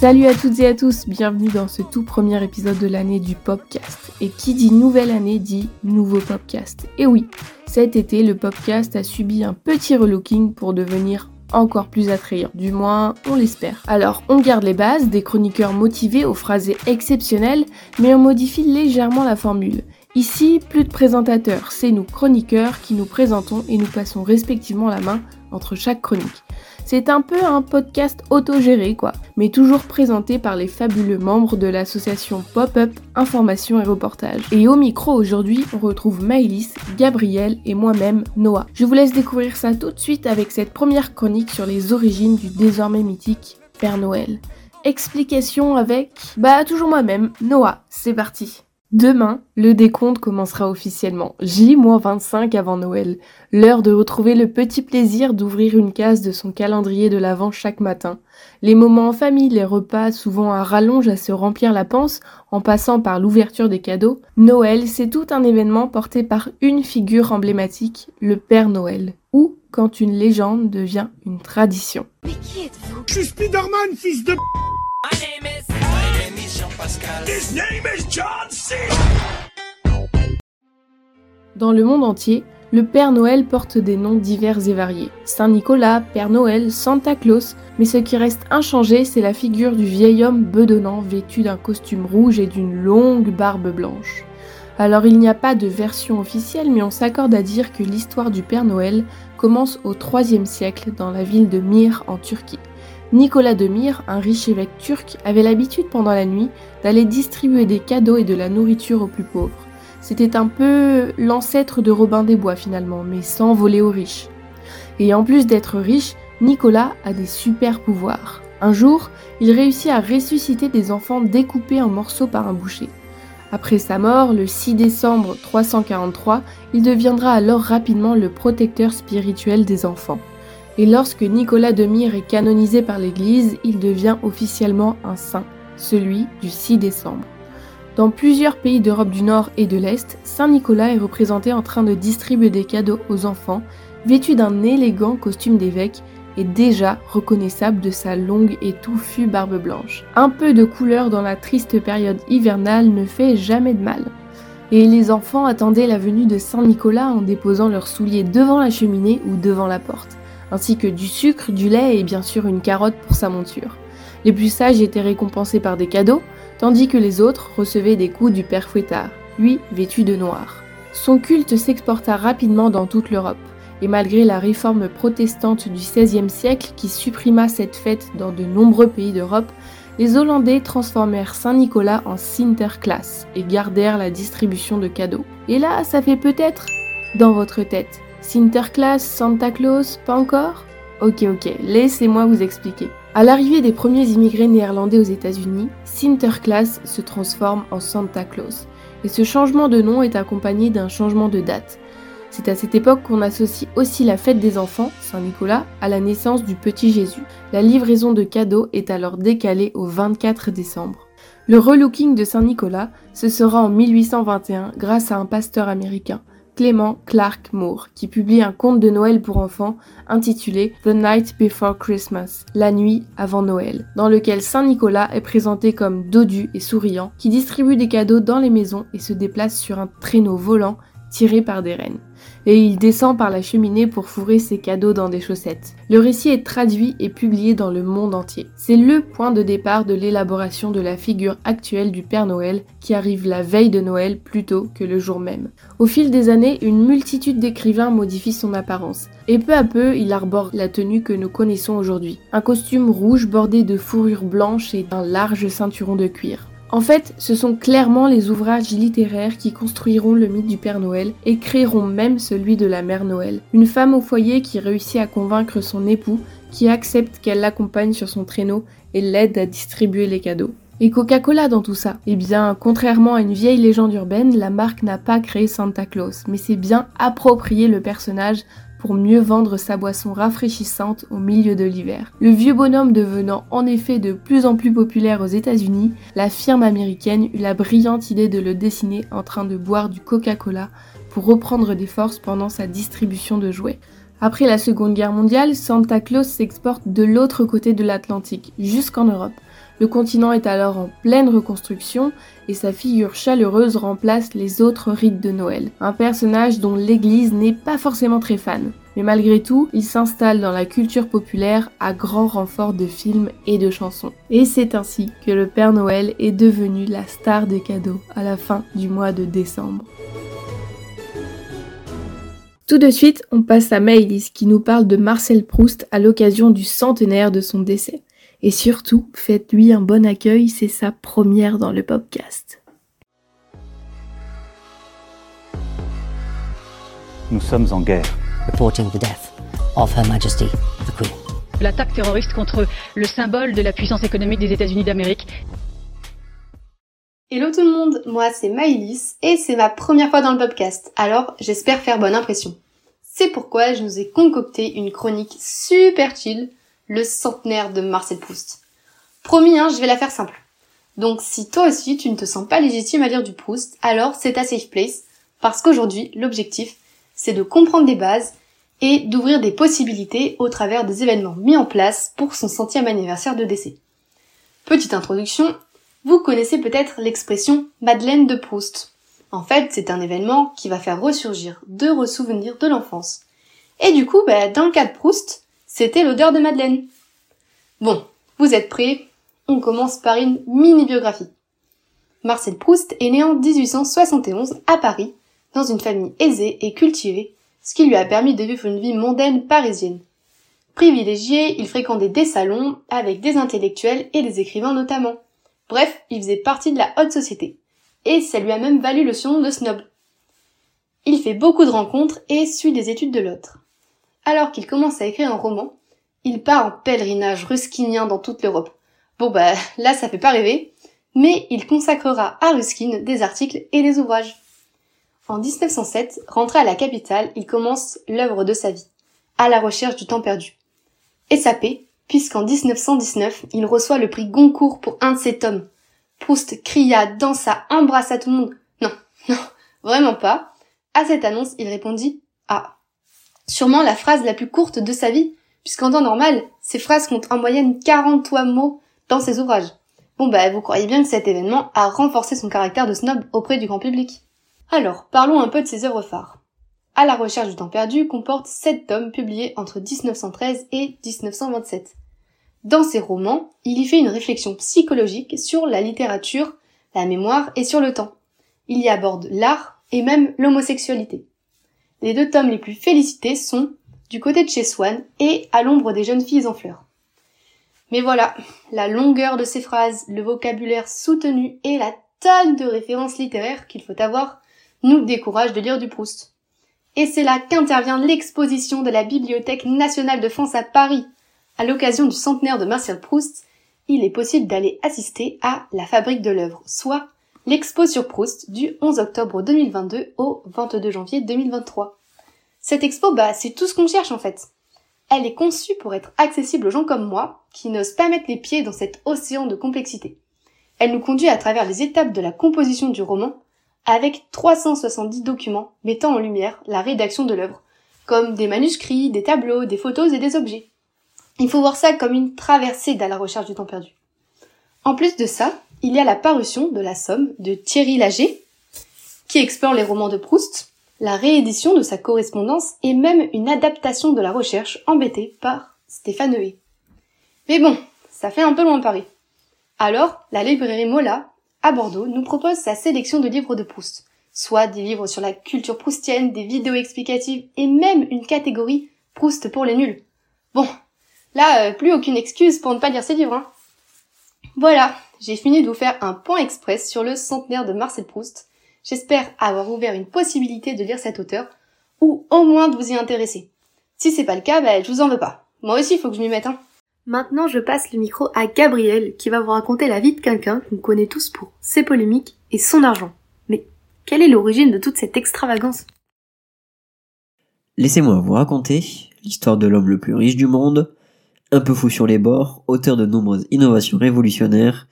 Salut à toutes et à tous, bienvenue dans ce tout premier épisode de l'année du Popcast. Et qui dit nouvelle année dit nouveau Popcast. Et oui, cet été, le Popcast a subi un petit relooking pour devenir encore plus attrayant. Du moins, on l'espère. Alors, on garde les bases, des chroniqueurs motivés aux phrases exceptionnelles, mais on modifie légèrement la formule. Ici, plus de présentateurs, c'est nous chroniqueurs qui nous présentons et nous passons respectivement la main entre chaque chronique. C'est un peu un podcast autogéré quoi, mais toujours présenté par les fabuleux membres de l'association Pop-up Information et Reportage. Et au micro aujourd'hui, on retrouve Maëlys, Gabriel et moi-même Noah. Je vous laisse découvrir ça tout de suite avec cette première chronique sur les origines du désormais mythique Père Noël. Explication avec, bah toujours moi-même, Noah. C'est parti. Demain, le décompte commencera officiellement. J-25 avant Noël. L'heure de retrouver le petit plaisir d'ouvrir une case de son calendrier de l'Avent chaque matin. Les moments en famille, les repas, souvent à rallonge à se remplir la panse, en passant par l'ouverture des cadeaux. Noël, c'est tout un événement porté par une figure emblématique, le Père Noël. Ou quand une légende devient une tradition. Mais qui êtes-vous Je suis Spider-Man, fils de... Dans le monde entier, le Père Noël porte des noms divers et variés. Saint Nicolas, Père Noël, Santa Claus, mais ce qui reste inchangé, c'est la figure du vieil homme bedonnant vêtu d'un costume rouge et d'une longue barbe blanche. Alors il n'y a pas de version officielle, mais on s'accorde à dire que l'histoire du Père Noël commence au IIIe siècle dans la ville de Myre en Turquie. Nicolas de Myre, un riche évêque turc, avait l'habitude pendant la nuit d'aller distribuer des cadeaux et de la nourriture aux plus pauvres. C'était un peu l'ancêtre de Robin des Bois finalement, mais sans voler aux riches. Et en plus d'être riche, Nicolas a des super pouvoirs. Un jour, il réussit à ressusciter des enfants découpés en morceaux par un boucher. Après sa mort, le 6 décembre 343, il deviendra alors rapidement le protecteur spirituel des enfants. Et lorsque Nicolas de Myre est canonisé par l'Église, il devient officiellement un saint, celui du 6 décembre. Dans plusieurs pays d'Europe du Nord et de l'Est, Saint Nicolas est représenté en train de distribuer des cadeaux aux enfants, vêtu d'un élégant costume d'évêque et déjà reconnaissable de sa longue et touffue barbe blanche. Un peu de couleur dans la triste période hivernale ne fait jamais de mal. Et les enfants attendaient la venue de Saint Nicolas en déposant leurs souliers devant la cheminée ou devant la porte, ainsi que du sucre, du lait et bien sûr une carotte pour sa monture. Les plus sages étaient récompensés par des cadeaux, tandis que les autres recevaient des coups du père Fouettard, lui vêtu de noir. Son culte s'exporta rapidement dans toute l'Europe, et malgré la réforme protestante du XVIe siècle qui supprima cette fête dans de nombreux pays d'Europe, les Hollandais transformèrent Saint-Nicolas en Sinterklaas et gardèrent la distribution de cadeaux. Et là, ça fait peut-être dans votre tête. Sinterklaas, Santa Claus, pas encore? Ok, ok, laissez-moi vous expliquer. À l'arrivée des premiers immigrés néerlandais aux États-Unis, Sinterklaas se transforme en Santa Claus. Et ce changement de nom est accompagné d'un changement de date. C'est à cette époque qu'on associe aussi la fête des enfants, Saint-Nicolas, à la naissance du petit Jésus. La livraison de cadeaux est alors décalée au 24 décembre. Le relooking de Saint-Nicolas, ce sera en 1821 grâce à un pasteur américain, Clément Clark Moore, qui publie un conte de Noël pour enfants intitulé The Night Before Christmas, la nuit avant Noël, dans lequel Saint Nicolas est présenté comme dodu et souriant, qui distribue des cadeaux dans les maisons et se déplace sur un traîneau volant tiré par des rennes. Et il descend par la cheminée pour fourrer ses cadeaux dans des chaussettes. Le récit est traduit et publié dans le monde entier. C'est le point de départ de l'élaboration de la figure actuelle du Père Noël qui arrive la veille de Noël plutôt que le jour même. Au fil des années, une multitude d'écrivains modifie son apparence. Et peu à peu, il arbore la tenue que nous connaissons aujourd'hui. Un costume rouge bordé de fourrure blanche et d'un large ceinturon de cuir. En fait, ce sont clairement les ouvrages littéraires qui construiront le mythe du Père Noël et créeront même celui de la Mère Noël, une femme au foyer qui réussit à convaincre son époux, qui accepte qu'elle l'accompagne sur son traîneau et l'aide à distribuer les cadeaux. Et Coca-Cola dans tout ça? Eh bien, contrairement à une vieille légende urbaine, la marque n'a pas créé Santa Claus, mais c'est bien approprié le personnage pour mieux vendre sa boisson rafraîchissante au milieu de l'hiver. Le vieux bonhomme devenant en effet de plus en plus populaire aux États-Unis, la firme américaine eut la brillante idée de le dessiner en train de boire du Coca-Cola pour reprendre des forces pendant sa distribution de jouets. Après la Seconde Guerre mondiale, Santa Claus s'exporte de l'autre côté de l'Atlantique, jusqu'en Europe. Le continent est alors en pleine reconstruction et sa figure chaleureuse remplace les autres rites de Noël. Un personnage dont l'Église n'est pas forcément très fan. Mais malgré tout, il s'installe dans la culture populaire à grand renfort de films et de chansons. Et c'est ainsi que le Père Noël est devenu la star des cadeaux à la fin du mois de décembre. Tout de suite, on passe à Maëlys qui nous parle de Marcel Proust à l'occasion du centenaire de son décès. Et surtout, faites-lui un bon accueil, c'est sa première dans le podcast. Nous sommes en guerre. Reporting the death of Her Majesty the Queen. L'attaque terroriste contre le symbole de la puissance économique des États-Unis d'Amérique. Hello tout le monde, moi c'est Maïlis et c'est ma première fois dans le podcast, alors j'espère faire bonne impression. C'est pourquoi je nous ai concocté une chronique super chill le centenaire de Marcel Proust. Promis, hein, je vais la faire simple. Donc si toi aussi tu ne te sens pas légitime à lire du Proust, alors c'est ta safe place, parce qu'aujourd'hui l'objectif c'est de comprendre des bases et d'ouvrir des possibilités au travers des événements mis en place pour son centième anniversaire de décès. Petite introduction, vous connaissez peut-être l'expression Madeleine de Proust. En fait, c'est un événement qui va faire ressurgir d'heureux souvenirs de l'enfance. Et du coup, bah, dans le cas de Proust, c'était l'odeur de Madeleine. Bon, vous êtes prêts? On commence par une mini-biographie. Marcel Proust est né en 1871 à Paris, dans une famille aisée et cultivée, ce qui lui a permis de vivre une vie mondaine parisienne. Privilégié, il fréquentait des salons avec des intellectuels et des écrivains notamment. Bref, il faisait partie de la haute société. Et ça lui a même valu le surnom de snob. Il fait beaucoup de rencontres et suit des études de l'autre alors qu'il commence à écrire un roman, il part en pèlerinage ruskinien dans toute l'Europe. Bon bah là ça fait pas rêver, mais il consacrera à Ruskin des articles et des ouvrages. En 1907, rentré à la capitale, il commence l'œuvre de sa vie, à la recherche du temps perdu. Et sa paix, puisqu'en 1919, il reçoit le prix Goncourt pour un de ses tomes. Proust cria, dansa, embrassa tout le monde. Non, non, vraiment pas. À cette annonce, il répondit Ah, sûrement la phrase la plus courte de sa vie, puisqu'en temps normal, ces phrases comptent en moyenne 43 mots dans ses ouvrages. Bon bah vous croyez bien que cet événement a renforcé son caractère de snob auprès du grand public. Alors, parlons un peu de ses œuvres phares. À la recherche du temps perdu comporte 7 tomes publiés entre 1913 et 1927. Dans ses romans, il y fait une réflexion psychologique sur la littérature, la mémoire et sur le temps. Il y aborde l'art et même l'homosexualité. Les deux tomes les plus félicités sont Du côté de chez Swann et À l'ombre des jeunes filles en fleurs. Mais voilà, la longueur de ces phrases, le vocabulaire soutenu et la tonne de références littéraires qu'il faut avoir nous découragent de lire du Proust. Et c'est là qu'intervient l'exposition de la Bibliothèque nationale de France à Paris. À l'occasion du centenaire de Marcel Proust, il est possible d'aller assister à la fabrique de l'œuvre, soit l'expo sur Proust du 11 octobre 2022 au 22 janvier 2023. Cette expo, bah, c'est tout ce qu'on cherche en fait. Elle est conçue pour être accessible aux gens comme moi, qui n'osent pas mettre les pieds dans cet océan de complexité. Elle nous conduit à travers les étapes de la composition du roman, avec 370 documents mettant en lumière la rédaction de l'œuvre, comme des manuscrits, des tableaux, des photos et des objets. Il faut voir ça comme une traversée dans la recherche du temps perdu. En plus de ça, il y a la parution de La Somme de Thierry Lager, qui explore les romans de Proust, la réédition de sa correspondance et même une adaptation de la recherche embêtée par Stéphane Heué. Mais bon, ça fait un peu loin de Paris. Alors, la librairie Mola, à Bordeaux, nous propose sa sélection de livres de Proust, soit des livres sur la culture proustienne, des vidéos explicatives et même une catégorie Proust pour les nuls. Bon, là, euh, plus aucune excuse pour ne pas lire ces livres. Hein. Voilà, j'ai fini de vous faire un point express sur le centenaire de Marcel Proust. J'espère avoir ouvert une possibilité de lire cet auteur, ou au moins de vous y intéresser. Si c'est pas le cas, ben, je vous en veux pas. Moi aussi, il faut que je m'y mette, hein. Maintenant, je passe le micro à Gabriel, qui va vous raconter la vie de quelqu'un qu'on connaît tous pour ses polémiques et son argent. Mais quelle est l'origine de toute cette extravagance? Laissez-moi vous raconter l'histoire de l'homme le plus riche du monde, un peu fou sur les bords, auteur de nombreuses innovations révolutionnaires,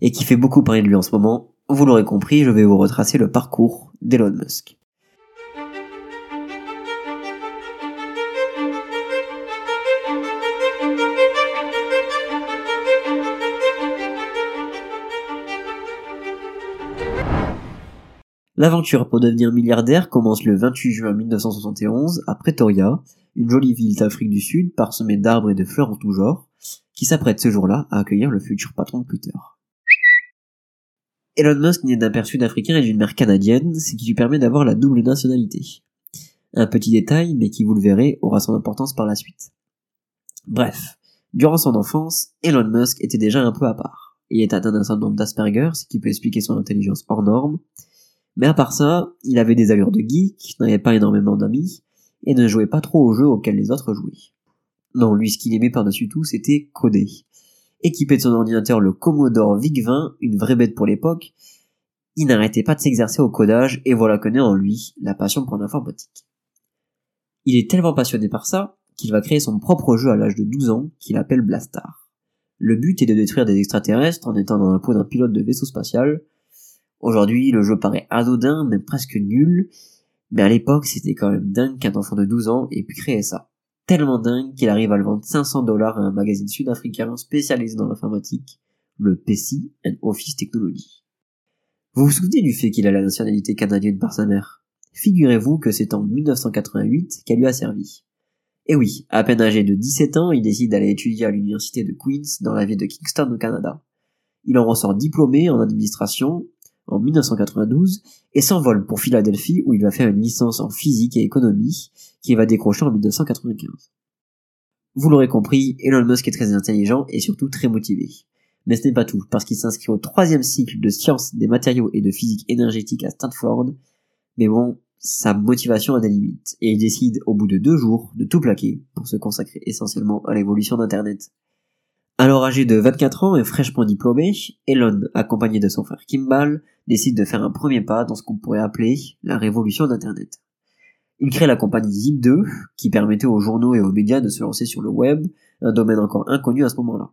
et qui fait beaucoup parler de lui en ce moment, vous l'aurez compris, je vais vous retracer le parcours d'Elon Musk. L'aventure pour devenir milliardaire commence le 28 juin 1971 à Pretoria, une jolie ville d'Afrique du Sud parsemée d'arbres et de fleurs en tout genre, qui s'apprête ce jour-là à accueillir le futur patron de Twitter. Elon Musk naît d'un père sud-africain et d'une mère canadienne, ce qui lui permet d'avoir la double nationalité. Un petit détail, mais qui vous le verrez, aura son importance par la suite. Bref, durant son enfance, Elon Musk était déjà un peu à part. Il est atteint d'un syndrome d'Asperger, ce qui peut expliquer son intelligence hors norme. Mais à part ça, il avait des allures de geek, n'avait pas énormément d'amis, et ne jouait pas trop aux jeux auxquels les autres jouaient. Non, lui, ce qu'il aimait par-dessus tout, c'était coder. Équipé de son ordinateur le Commodore VIC-20, une vraie bête pour l'époque, il n'arrêtait pas de s'exercer au codage et voilà que naît en lui la passion pour l'informatique. Il est tellement passionné par ça qu'il va créer son propre jeu à l'âge de 12 ans qu'il appelle Blastar. Le but est de détruire des extraterrestres en étant dans la peau d'un pilote de vaisseau spatial. Aujourd'hui, le jeu paraît anodin, même presque nul, mais à l'époque, c'était quand même dingue qu'un enfant de 12 ans ait pu créer ça tellement dingue qu'il arrive à le vendre 500 dollars à un magazine sud-africain spécialisé dans l'informatique, le PC and Office Technology. Vous vous souvenez du fait qu'il a la nationalité canadienne par sa mère? Figurez-vous que c'est en 1988 qu'elle lui a servi. Et oui, à peine âgé de 17 ans, il décide d'aller étudier à l'université de Queen's dans la ville de Kingston au Canada. Il en ressort diplômé en administration en 1992 et s'envole pour Philadelphie où il va faire une licence en physique et économie qui va décrocher en 1995. Vous l'aurez compris, Elon Musk est très intelligent et surtout très motivé. Mais ce n'est pas tout, parce qu'il s'inscrit au troisième cycle de sciences des matériaux et de physique énergétique à Stanford. Mais bon, sa motivation a des limites, et il décide au bout de deux jours de tout plaquer pour se consacrer essentiellement à l'évolution d'Internet. Alors âgé de 24 ans et fraîchement diplômé, Elon, accompagné de son frère Kimball, décide de faire un premier pas dans ce qu'on pourrait appeler la révolution d'Internet. Il crée la compagnie Zip2, qui permettait aux journaux et aux médias de se lancer sur le web, un domaine encore inconnu à ce moment-là.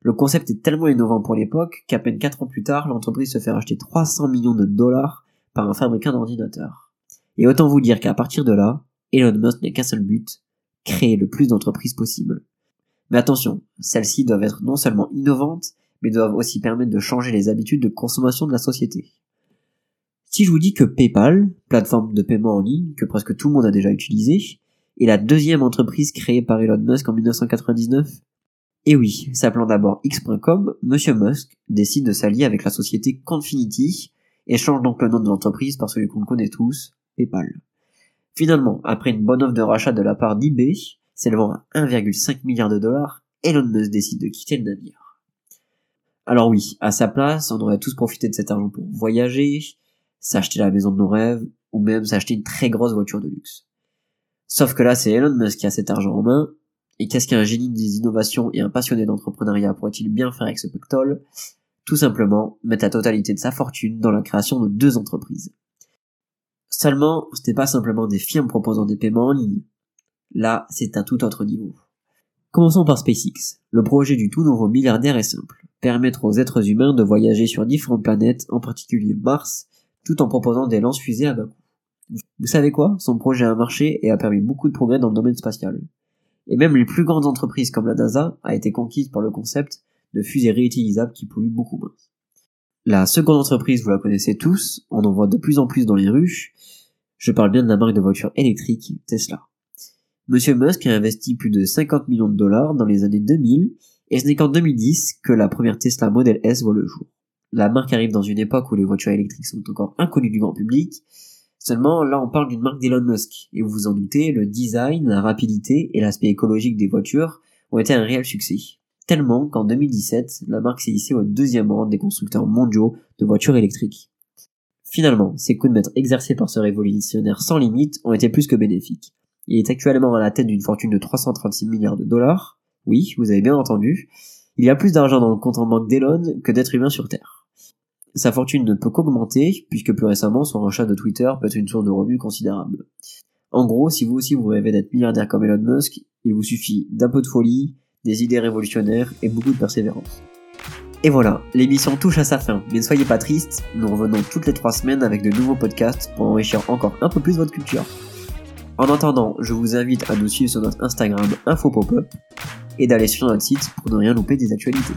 Le concept est tellement innovant pour l'époque qu'à peine 4 ans plus tard, l'entreprise se fait racheter 300 millions de dollars par un fabricant d'ordinateurs. Et autant vous dire qu'à partir de là, Elon Musk n'a qu'un seul but, créer le plus d'entreprises possible. Mais attention, celles-ci doivent être non seulement innovantes, mais doivent aussi permettre de changer les habitudes de consommation de la société. Si je vous dis que PayPal, plateforme de paiement en ligne que presque tout le monde a déjà utilisé, est la deuxième entreprise créée par Elon Musk en 1999 Et oui, s'appelant d'abord X.com, Monsieur Musk décide de s'allier avec la société Confinity et change donc le nom de l'entreprise par celui qu'on connaît tous, PayPal. Finalement, après une bonne offre de rachat de la part d'eBay, s'élevant à 1,5 milliard de dollars, Elon Musk décide de quitter le navire. Alors oui, à sa place, on aurait tous profité de cet argent pour voyager, s'acheter la maison de nos rêves, ou même s'acheter une très grosse voiture de luxe. Sauf que là, c'est Elon Musk qui a cet argent en main, et qu'est-ce qu'un génie des innovations et un passionné d'entrepreneuriat pourrait-il bien faire avec ce pactole Tout simplement, mettre la totalité de sa fortune dans la création de deux entreprises. Seulement, ce n'est pas simplement des firmes proposant des paiements en ligne. Là, c'est un tout autre niveau. Commençons par SpaceX. Le projet du tout nouveau milliardaire est simple. Permettre aux êtres humains de voyager sur différentes planètes, en particulier Mars, tout en proposant des lances-fusées à bas coût. Vous savez quoi? Son projet a marché et a permis beaucoup de progrès dans le domaine spatial. Et même les plus grandes entreprises comme la NASA a été conquise par le concept de fusées réutilisables qui polluent beaucoup moins. La seconde entreprise, vous la connaissez tous, on en voit de plus en plus dans les rues. Je parle bien de la marque de voiture électrique Tesla. Monsieur Musk a investi plus de 50 millions de dollars dans les années 2000 et ce n'est qu'en 2010 que la première Tesla Model S voit le jour la marque arrive dans une époque où les voitures électriques sont encore inconnues du grand public. Seulement, là, on parle d'une marque d'Elon Musk. Et vous vous en doutez, le design, la rapidité et l'aspect écologique des voitures ont été un réel succès. Tellement qu'en 2017, la marque s'est hissée au deuxième rang des constructeurs mondiaux de voitures électriques. Finalement, ces coups de maître exercés par ce révolutionnaire sans limite ont été plus que bénéfiques. Il est actuellement à la tête d'une fortune de 336 milliards de dollars. Oui, vous avez bien entendu. Il y a plus d'argent dans le compte en banque d'Elon que d'êtres humains sur Terre. Sa fortune ne peut qu'augmenter, puisque plus récemment, son rachat de Twitter peut être une source de revenus considérable. En gros, si vous aussi vous rêvez d'être milliardaire comme Elon Musk, il vous suffit d'un peu de folie, des idées révolutionnaires et beaucoup de persévérance. Et voilà, l'émission touche à sa fin, mais ne soyez pas tristes, nous revenons toutes les trois semaines avec de nouveaux podcasts pour enrichir encore un peu plus votre culture. En attendant, je vous invite à nous suivre sur notre Instagram InfoPopUp et d'aller sur notre site pour ne rien louper des actualités.